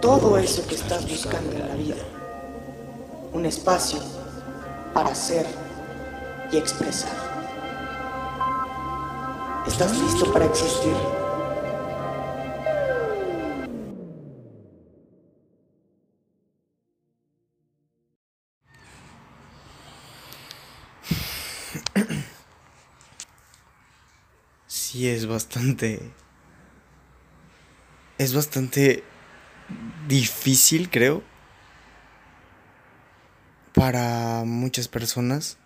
todo eso que estás buscando en la vida. Un espacio para ser y expresar. ¿Estás listo para existir? Sí, es bastante... Es bastante difícil, creo, para muchas personas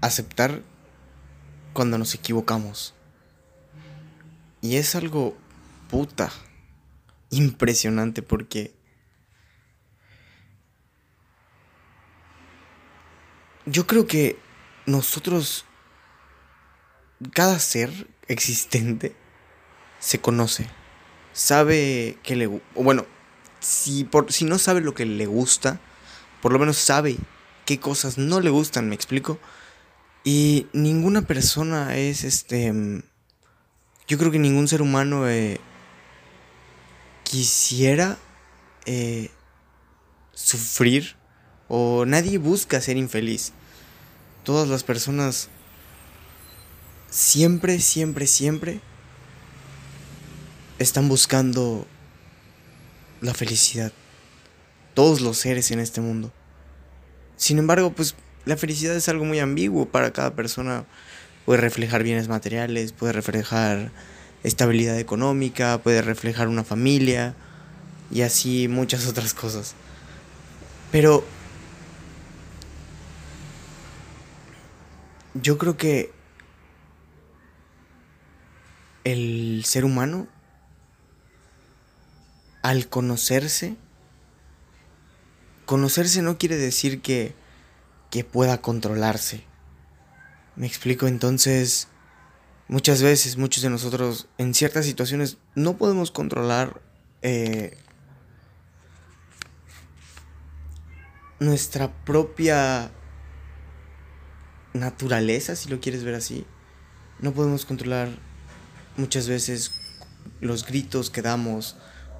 aceptar cuando nos equivocamos. Y es algo puta impresionante porque yo creo que nosotros cada ser existente se conoce. Sabe que le o bueno, si por si no sabe lo que le gusta, por lo menos sabe qué cosas no le gustan, ¿me explico? Y ninguna persona es este yo creo que ningún ser humano eh, quisiera eh, sufrir o nadie busca ser infeliz. Todas las personas siempre, siempre, siempre están buscando la felicidad. Todos los seres en este mundo. Sin embargo, pues la felicidad es algo muy ambiguo para cada persona. Puede reflejar bienes materiales, puede reflejar estabilidad económica, puede reflejar una familia y así muchas otras cosas. Pero yo creo que el ser humano, al conocerse, conocerse no quiere decir que, que pueda controlarse. Me explico, entonces, muchas veces, muchos de nosotros, en ciertas situaciones, no podemos controlar eh, nuestra propia naturaleza, si lo quieres ver así. No podemos controlar muchas veces los gritos que damos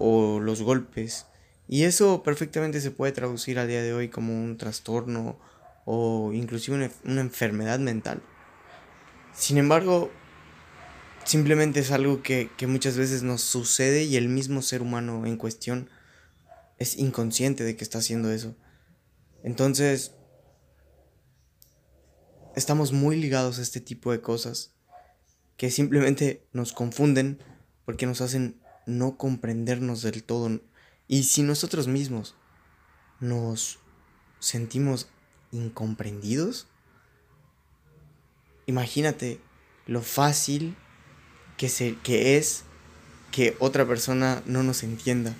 o los golpes. Y eso perfectamente se puede traducir a día de hoy como un trastorno o inclusive una, enfermedad mental. Sin embargo, simplemente es algo que, que muchas veces nos sucede y el mismo ser humano en cuestión es inconsciente de que está haciendo eso. Entonces, estamos muy ligados a este tipo de cosas que simplemente nos confunden porque nos hacen no comprendernos del todo. Y si nosotros mismos nos sentimos incomprendidos, imagínate lo fácil que, se, que es que otra persona no nos entienda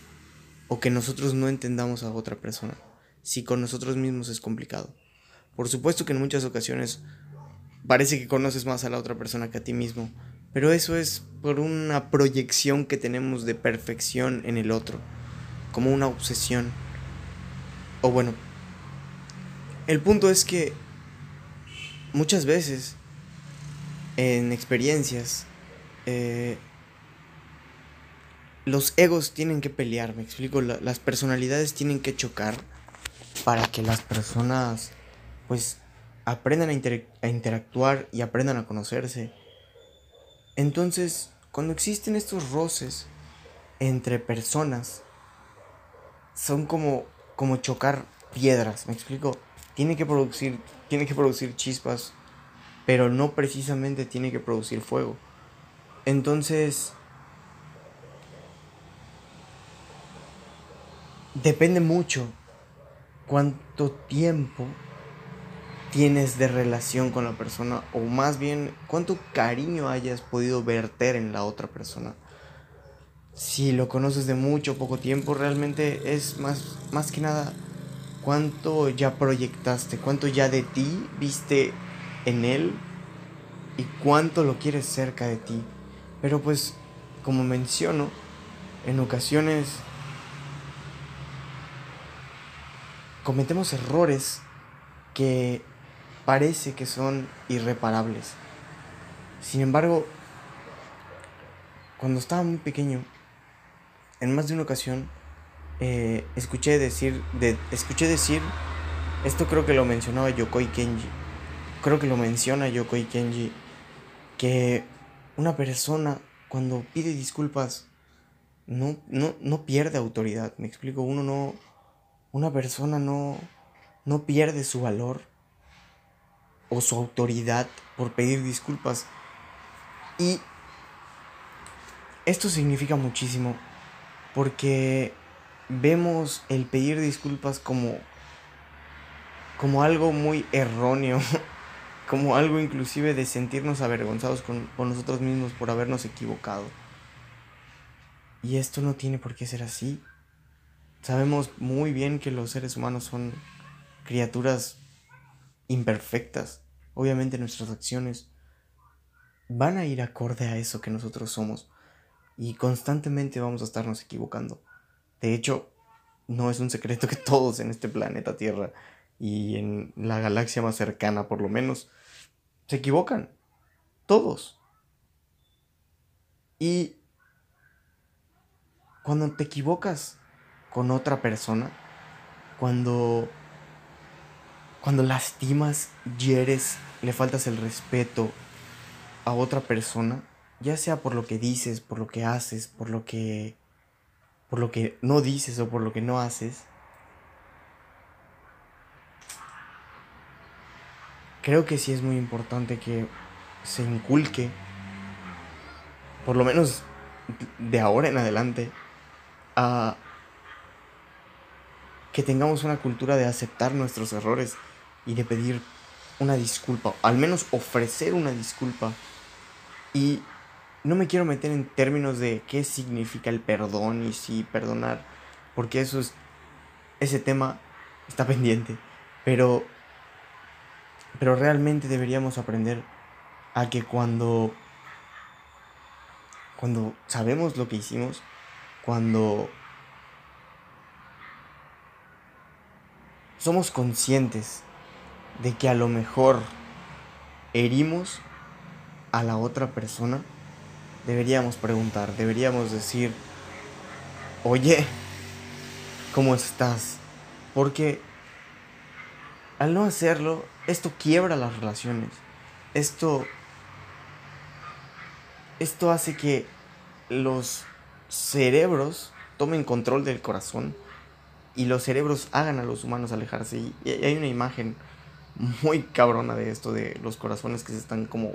o que nosotros no entendamos a otra persona. Si con nosotros mismos es complicado. Por supuesto que en muchas ocasiones parece que conoces más a la otra persona que a ti mismo, pero eso es por una proyección que tenemos de perfección en el otro, como una obsesión. O bueno, el punto es que muchas veces en experiencias eh, los egos tienen que pelear, me explico, las personalidades tienen que chocar para que las personas pues aprendan a, interactuar y aprendan a conocerse. Entonces, cuando existen estos roces entre personas, son como, como chocar piedras, ¿me explico? Tiene que producir, tiene que producir chispas, pero no precisamente tiene que producir fuego. Entonces, depende mucho cuánto tiempo tienes de relación con la persona o más bien cuánto cariño hayas podido verter en la otra persona. si lo conoces de mucho poco tiempo, realmente es más, más que nada cuánto ya proyectaste, cuánto ya de ti viste en él y cuánto lo quieres cerca de ti. Pero pues, como menciono, en ocasiones cometemos errores que parece que son irreparables. Sin embargo, cuando estaba muy pequeño, en más de una ocasión, eh, escuché decir, de, escuché decir, esto creo que lo mencionaba Yokoi Kenji, creo que lo menciona Yokoi Kenji, que una persona cuando pide disculpas no, no, no pierde autoridad, me explico, uno no, una persona no, no pierde su valor o su autoridad por pedir disculpas. Y esto significa muchísimo porque vemos el pedir disculpas como como algo muy erróneo, como algo inclusive de sentirnos avergonzados con, con nosotros mismos por habernos equivocado. Y esto no tiene por qué ser así. Sabemos muy bien que los seres humanos son criaturas imperfectas. Obviamente nuestras acciones van a ir acorde a eso que nosotros somos. Y constantemente vamos a estarnos equivocando. De hecho, no es un secreto que todos en este planeta Tierra y en la galaxia más cercana por lo menos se equivocan. Todos. Y cuando te equivocas con otra persona, cuando cuando lastimas, hieres, le faltas el respeto a otra persona, ya sea por lo que dices, por lo que haces, por lo que por lo que no dices o por lo que no haces, creo que sí es muy importante que se inculque, por lo menos de ahora en adelante, a que tengamos una cultura de aceptar nuestros errores y de pedir una disculpa, al menos ofrecer una disculpa. Y no me quiero meter en términos de qué significa el perdón y si perdonar, porque eso es ese tema está pendiente, pero pero realmente deberíamos aprender a que cuando cuando sabemos lo que hicimos, cuando somos conscientes de que a lo mejor herimos a la otra persona, deberíamos preguntar, deberíamos decir, oye, ¿cómo estás? Porque al no hacerlo, esto quiebra las relaciones. Esto esto hace que los cerebros tomen control del corazón y los cerebros hagan a los humanos alejarse. Y, hay una imagen muy cabrona de esto, de los corazones que se están como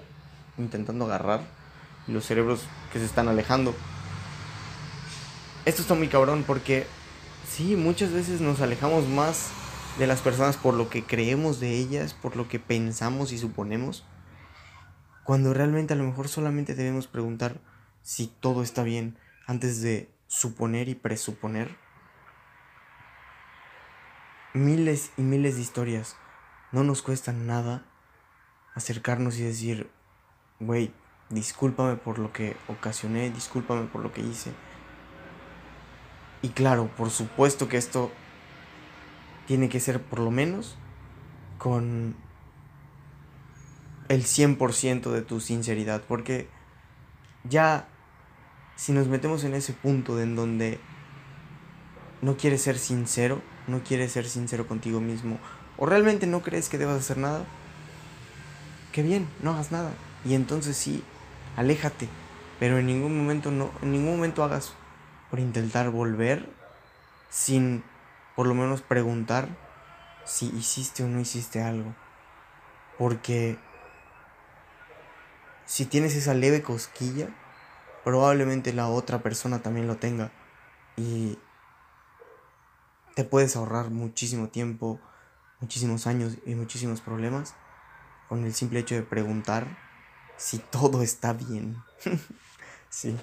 intentando agarrar y los cerebros que se están alejando. Esto está muy cabrón porque sí, muchas veces nos alejamos más de las personas por lo que creemos de ellas, por lo que pensamos y suponemos, cuando realmente a lo mejor solamente debemos preguntar si todo está bien antes de suponer y presuponer miles y miles de historias. No nos cuesta nada acercarnos y decir, güey, discúlpame por lo que ocasioné, discúlpame por lo que hice. Y claro, por supuesto que esto tiene que ser por lo menos con el 100% de tu sinceridad, porque ya si nos metemos en ese punto en donde no quieres ser sincero, no quieres ser sincero contigo mismo o realmente no crees que debas hacer nada, qué bien, no hagas nada. Y entonces sí, aléjate, pero en ningún momento no, en ningún momento hagas por intentar volver sin por lo menos preguntar si hiciste o no hiciste algo. Porque si tienes esa leve cosquilla, probablemente la otra persona también lo tenga. Y te puedes ahorrar muchísimo tiempo, muchísimos años y muchísimos problemas con el simple hecho de preguntar si todo está bien. sí.